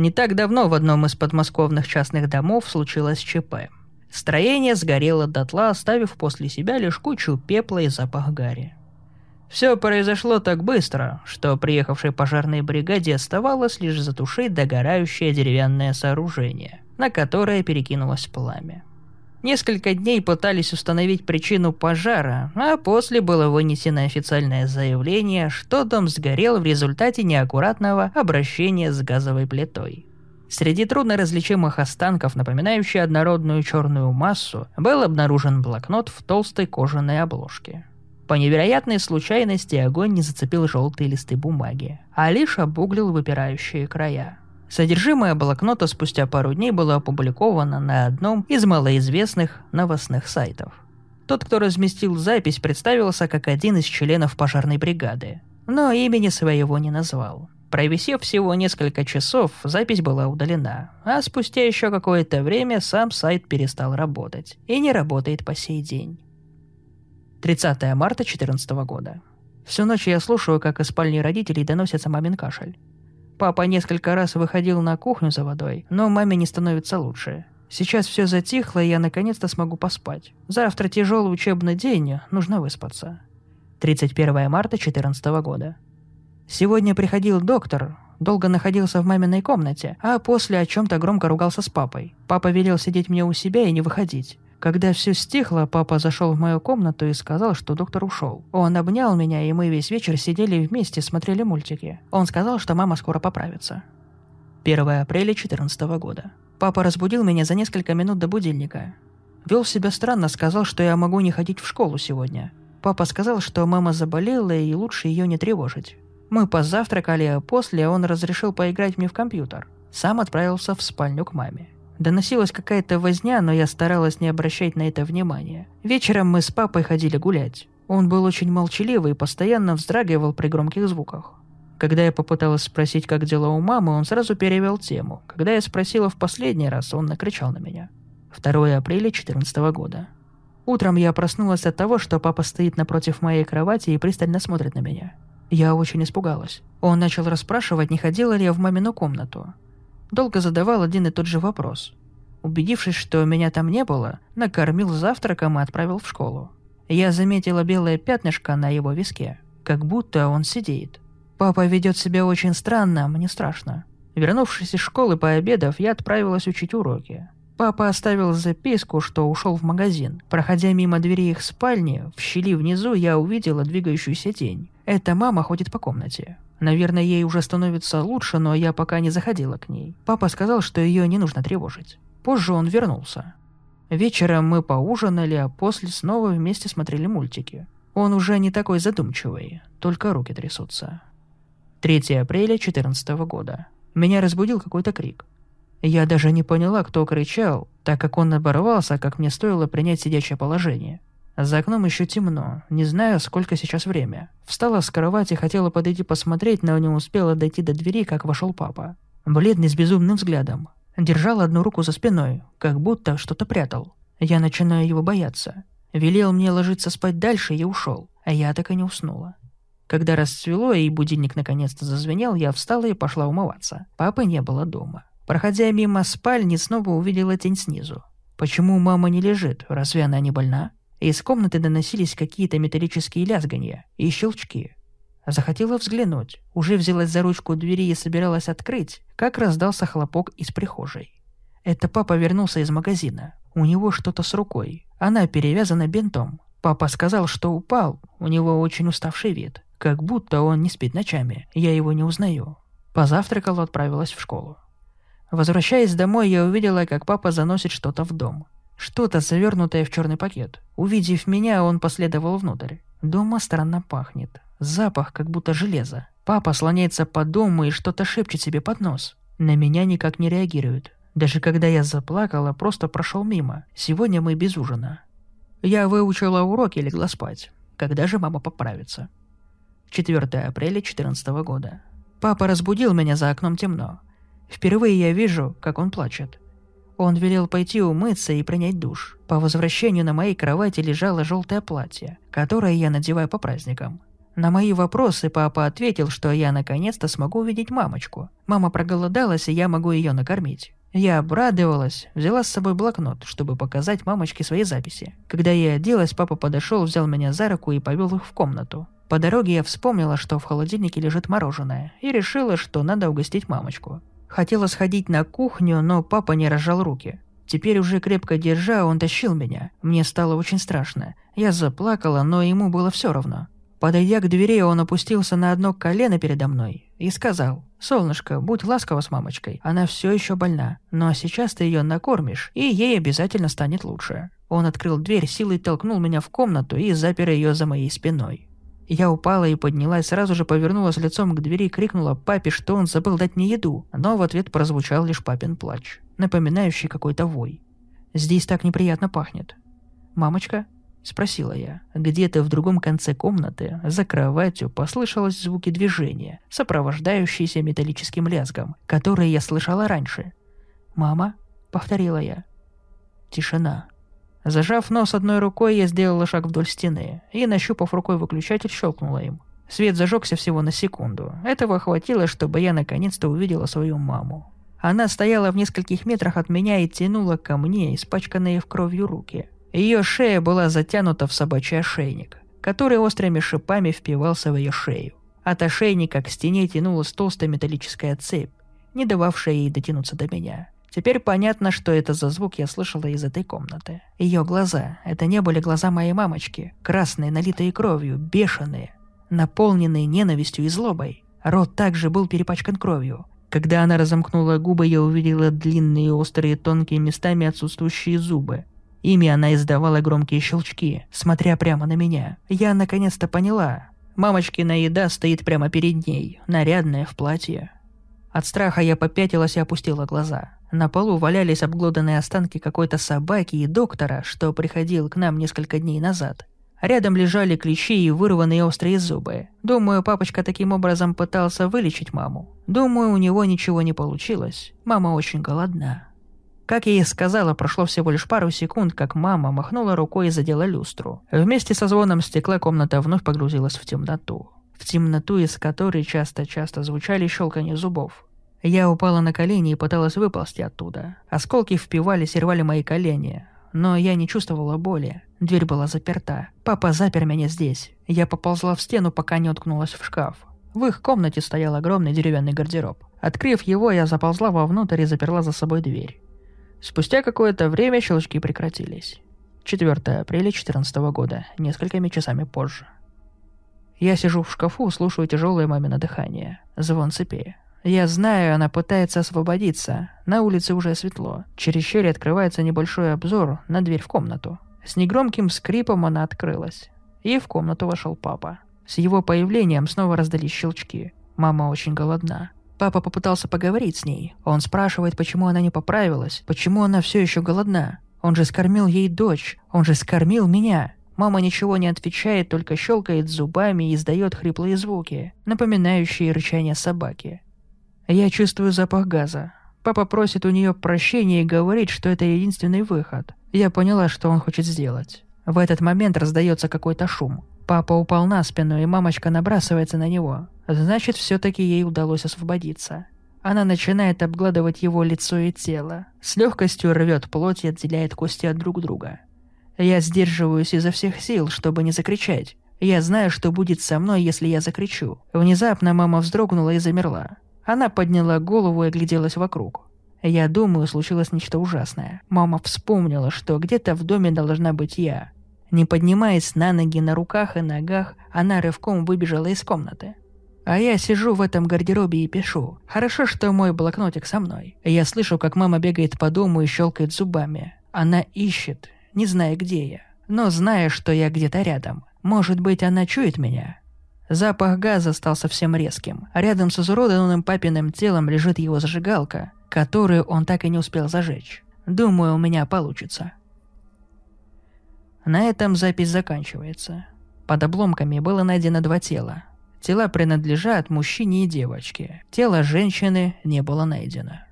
Не так давно в одном из подмосковных частных домов случилось ЧП. Строение сгорело дотла, оставив после себя лишь кучу пепла и запах гари. Все произошло так быстро, что приехавшей пожарной бригаде оставалось лишь затушить догорающее деревянное сооружение, на которое перекинулось пламя. Несколько дней пытались установить причину пожара, а после было вынесено официальное заявление, что дом сгорел в результате неаккуратного обращения с газовой плитой. Среди трудноразличимых останков, напоминающих однородную черную массу, был обнаружен блокнот в толстой кожаной обложке. По невероятной случайности огонь не зацепил желтые листы бумаги, а лишь обуглил выпирающие края. Содержимое блокнота спустя пару дней было опубликовано на одном из малоизвестных новостных сайтов. Тот, кто разместил запись, представился как один из членов пожарной бригады, но имени своего не назвал. Провисев всего несколько часов, запись была удалена, а спустя еще какое-то время сам сайт перестал работать и не работает по сей день. 30 марта 2014 года. Всю ночь я слушаю, как из спальни родителей доносится мамин кашель. Папа несколько раз выходил на кухню за водой, но маме не становится лучше. Сейчас все затихло, и я наконец-то смогу поспать. Завтра тяжелый учебный день, нужно выспаться. 31 марта 2014 года. Сегодня приходил доктор, долго находился в маминой комнате, а после о чем-то громко ругался с папой. Папа велел сидеть мне у себя и не выходить. Когда все стихло, папа зашел в мою комнату и сказал, что доктор ушел. Он обнял меня, и мы весь вечер сидели вместе, смотрели мультики. Он сказал, что мама скоро поправится. 1 апреля 2014 года. Папа разбудил меня за несколько минут до будильника. Вел себя странно, сказал, что я могу не ходить в школу сегодня. Папа сказал, что мама заболела и лучше ее не тревожить. Мы позавтракали, а после он разрешил поиграть мне в компьютер. Сам отправился в спальню к маме. Доносилась какая-то возня, но я старалась не обращать на это внимания. Вечером мы с папой ходили гулять. Он был очень молчаливый и постоянно вздрагивал при громких звуках. Когда я попыталась спросить, как дела у мамы, он сразу перевел тему. Когда я спросила в последний раз, он накричал на меня. 2 апреля 2014 года. Утром я проснулась от того, что папа стоит напротив моей кровати и пристально смотрит на меня. Я очень испугалась. Он начал расспрашивать, не ходила ли я в мамину комнату. Долго задавал один и тот же вопрос. Убедившись, что меня там не было, накормил завтраком и отправил в школу. Я заметила белое пятнышко на его виске, как будто он сидит. Папа ведет себя очень странно, мне страшно. Вернувшись из школы пообедав, я отправилась учить уроки. Папа оставил записку, что ушел в магазин. Проходя мимо двери их спальни, в щели внизу я увидела двигающуюся тень. Эта мама ходит по комнате. Наверное, ей уже становится лучше, но я пока не заходила к ней. Папа сказал, что ее не нужно тревожить. Позже он вернулся. Вечером мы поужинали, а после снова вместе смотрели мультики. Он уже не такой задумчивый, только руки трясутся. 3 апреля 2014 года. Меня разбудил какой-то крик. Я даже не поняла, кто кричал, так как он оборвался, как мне стоило принять сидячее положение. За окном еще темно, не знаю, сколько сейчас время. Встала с кровати, хотела подойти посмотреть, но не успела дойти до двери, как вошел папа. Бледный с безумным взглядом. Держал одну руку за спиной, как будто что-то прятал. Я начинаю его бояться. Велел мне ложиться спать дальше и ушел, а я так и не уснула. Когда расцвело и будильник наконец-то зазвенел, я встала и пошла умываться. Папы не было дома. Проходя мимо спальни, снова увидела тень снизу. Почему мама не лежит? Разве она не больна? Из комнаты доносились какие-то металлические лязганья и щелчки. Захотела взглянуть, уже взялась за ручку двери и собиралась открыть, как раздался хлопок из прихожей. Это папа вернулся из магазина. У него что-то с рукой. Она перевязана бинтом. Папа сказал, что упал. У него очень уставший вид. Как будто он не спит ночами. Я его не узнаю. Позавтракала, отправилась в школу. Возвращаясь домой, я увидела, как папа заносит что-то в дом. Что-то завернутое в черный пакет. Увидев меня, он последовал внутрь. Дома странно пахнет. Запах, как будто железо. Папа слоняется по дому и что-то шепчет себе под нос. На меня никак не реагирует. Даже когда я заплакала, просто прошел мимо. Сегодня мы без ужина. Я выучила уроки и легла спать. Когда же мама поправится? 4 апреля 2014 года. Папа разбудил меня за окном темно. Впервые я вижу, как он плачет. Он велел пойти умыться и принять душ. По возвращению на моей кровати лежало желтое платье, которое я надеваю по праздникам. На мои вопросы папа ответил, что я наконец-то смогу увидеть мамочку. Мама проголодалась, и я могу ее накормить. Я обрадовалась, взяла с собой блокнот, чтобы показать мамочке свои записи. Когда я оделась, папа подошел, взял меня за руку и повел их в комнату. По дороге я вспомнила, что в холодильнике лежит мороженое, и решила, что надо угостить мамочку. Хотела сходить на кухню, но папа не разжал руки. Теперь уже крепко держа, он тащил меня. Мне стало очень страшно. Я заплакала, но ему было все равно. Подойдя к двери, он опустился на одно колено передо мной и сказал, «Солнышко, будь ласкова с мамочкой, она все еще больна, но сейчас ты ее накормишь, и ей обязательно станет лучше». Он открыл дверь, силой толкнул меня в комнату и запер ее за моей спиной. Я упала и поднялась, сразу же повернулась лицом к двери и крикнула папе, что он забыл дать мне еду, но в ответ прозвучал лишь папин плач, напоминающий какой-то вой. «Здесь так неприятно пахнет». «Мамочка?» – спросила я. Где-то в другом конце комнаты, за кроватью, послышалось звуки движения, сопровождающиеся металлическим лязгом, которые я слышала раньше. «Мама?» – повторила я. Тишина. Зажав нос одной рукой, я сделала шаг вдоль стены и, нащупав рукой выключатель, щелкнула им. Свет зажегся всего на секунду. Этого хватило, чтобы я наконец-то увидела свою маму. Она стояла в нескольких метрах от меня и тянула ко мне испачканные в кровью руки. Ее шея была затянута в собачий ошейник, который острыми шипами впивался в ее шею. От ошейника к стене тянулась толстая металлическая цепь, не дававшая ей дотянуться до меня. Теперь понятно, что это за звук я слышала из этой комнаты. Ее глаза — это не были глаза моей мамочки, красные, налитые кровью, бешеные, наполненные ненавистью и злобой. Рот также был перепачкан кровью. Когда она разомкнула губы, я увидела длинные, острые, тонкие местами отсутствующие зубы. Ими она издавала громкие щелчки, смотря прямо на меня. Я наконец-то поняла. Мамочкина еда стоит прямо перед ней, нарядная в платье. От страха я попятилась и опустила глаза. На полу валялись обглоданные останки какой-то собаки и доктора, что приходил к нам несколько дней назад. Рядом лежали клещи и вырванные острые зубы. Думаю, папочка таким образом пытался вылечить маму. Думаю, у него ничего не получилось. Мама очень голодна. Как я и сказала, прошло всего лишь пару секунд, как мама махнула рукой и задела люстру. Вместе со звоном стекла комната вновь погрузилась в темноту. В темноту, из которой часто-часто звучали щелканье зубов. Я упала на колени и пыталась выползти оттуда. Осколки впивались и рвали мои колени. Но я не чувствовала боли. Дверь была заперта. Папа запер меня здесь. Я поползла в стену, пока не уткнулась в шкаф. В их комнате стоял огромный деревянный гардероб. Открыв его, я заползла вовнутрь и заперла за собой дверь. Спустя какое-то время щелчки прекратились. 4 апреля 2014 года, несколькими часами позже. Я сижу в шкафу, слушаю тяжелое мамино дыхание. Звон цепи. Я знаю, она пытается освободиться. На улице уже светло. Через щель открывается небольшой обзор на дверь в комнату. С негромким скрипом она открылась. И в комнату вошел папа. С его появлением снова раздались щелчки. Мама очень голодна. Папа попытался поговорить с ней. Он спрашивает, почему она не поправилась, почему она все еще голодна. Он же скормил ей дочь, он же скормил меня. Мама ничего не отвечает, только щелкает зубами и издает хриплые звуки, напоминающие рычание собаки. Я чувствую запах газа. Папа просит у нее прощения и говорит, что это единственный выход. Я поняла, что он хочет сделать. В этот момент раздается какой-то шум. Папа упал на спину, и мамочка набрасывается на него. Значит, все-таки ей удалось освободиться. Она начинает обгладывать его лицо и тело. С легкостью рвет плоть и отделяет кости от друг друга. Я сдерживаюсь изо всех сил, чтобы не закричать. Я знаю, что будет со мной, если я закричу. Внезапно мама вздрогнула и замерла. Она подняла голову и огляделась вокруг. Я думаю, случилось нечто ужасное. Мама вспомнила, что где-то в доме должна быть я. Не поднимаясь на ноги на руках и ногах, она рывком выбежала из комнаты. А я сижу в этом гардеробе и пишу. Хорошо, что мой блокнотик со мной. Я слышу, как мама бегает по дому и щелкает зубами. Она ищет, не зная, где я. Но зная, что я где-то рядом. Может быть, она чует меня. Запах газа стал совсем резким. Рядом с изуродованным папиным телом лежит его зажигалка, которую он так и не успел зажечь. Думаю, у меня получится. На этом запись заканчивается. Под обломками было найдено два тела. Тела принадлежат мужчине и девочке. Тело женщины не было найдено.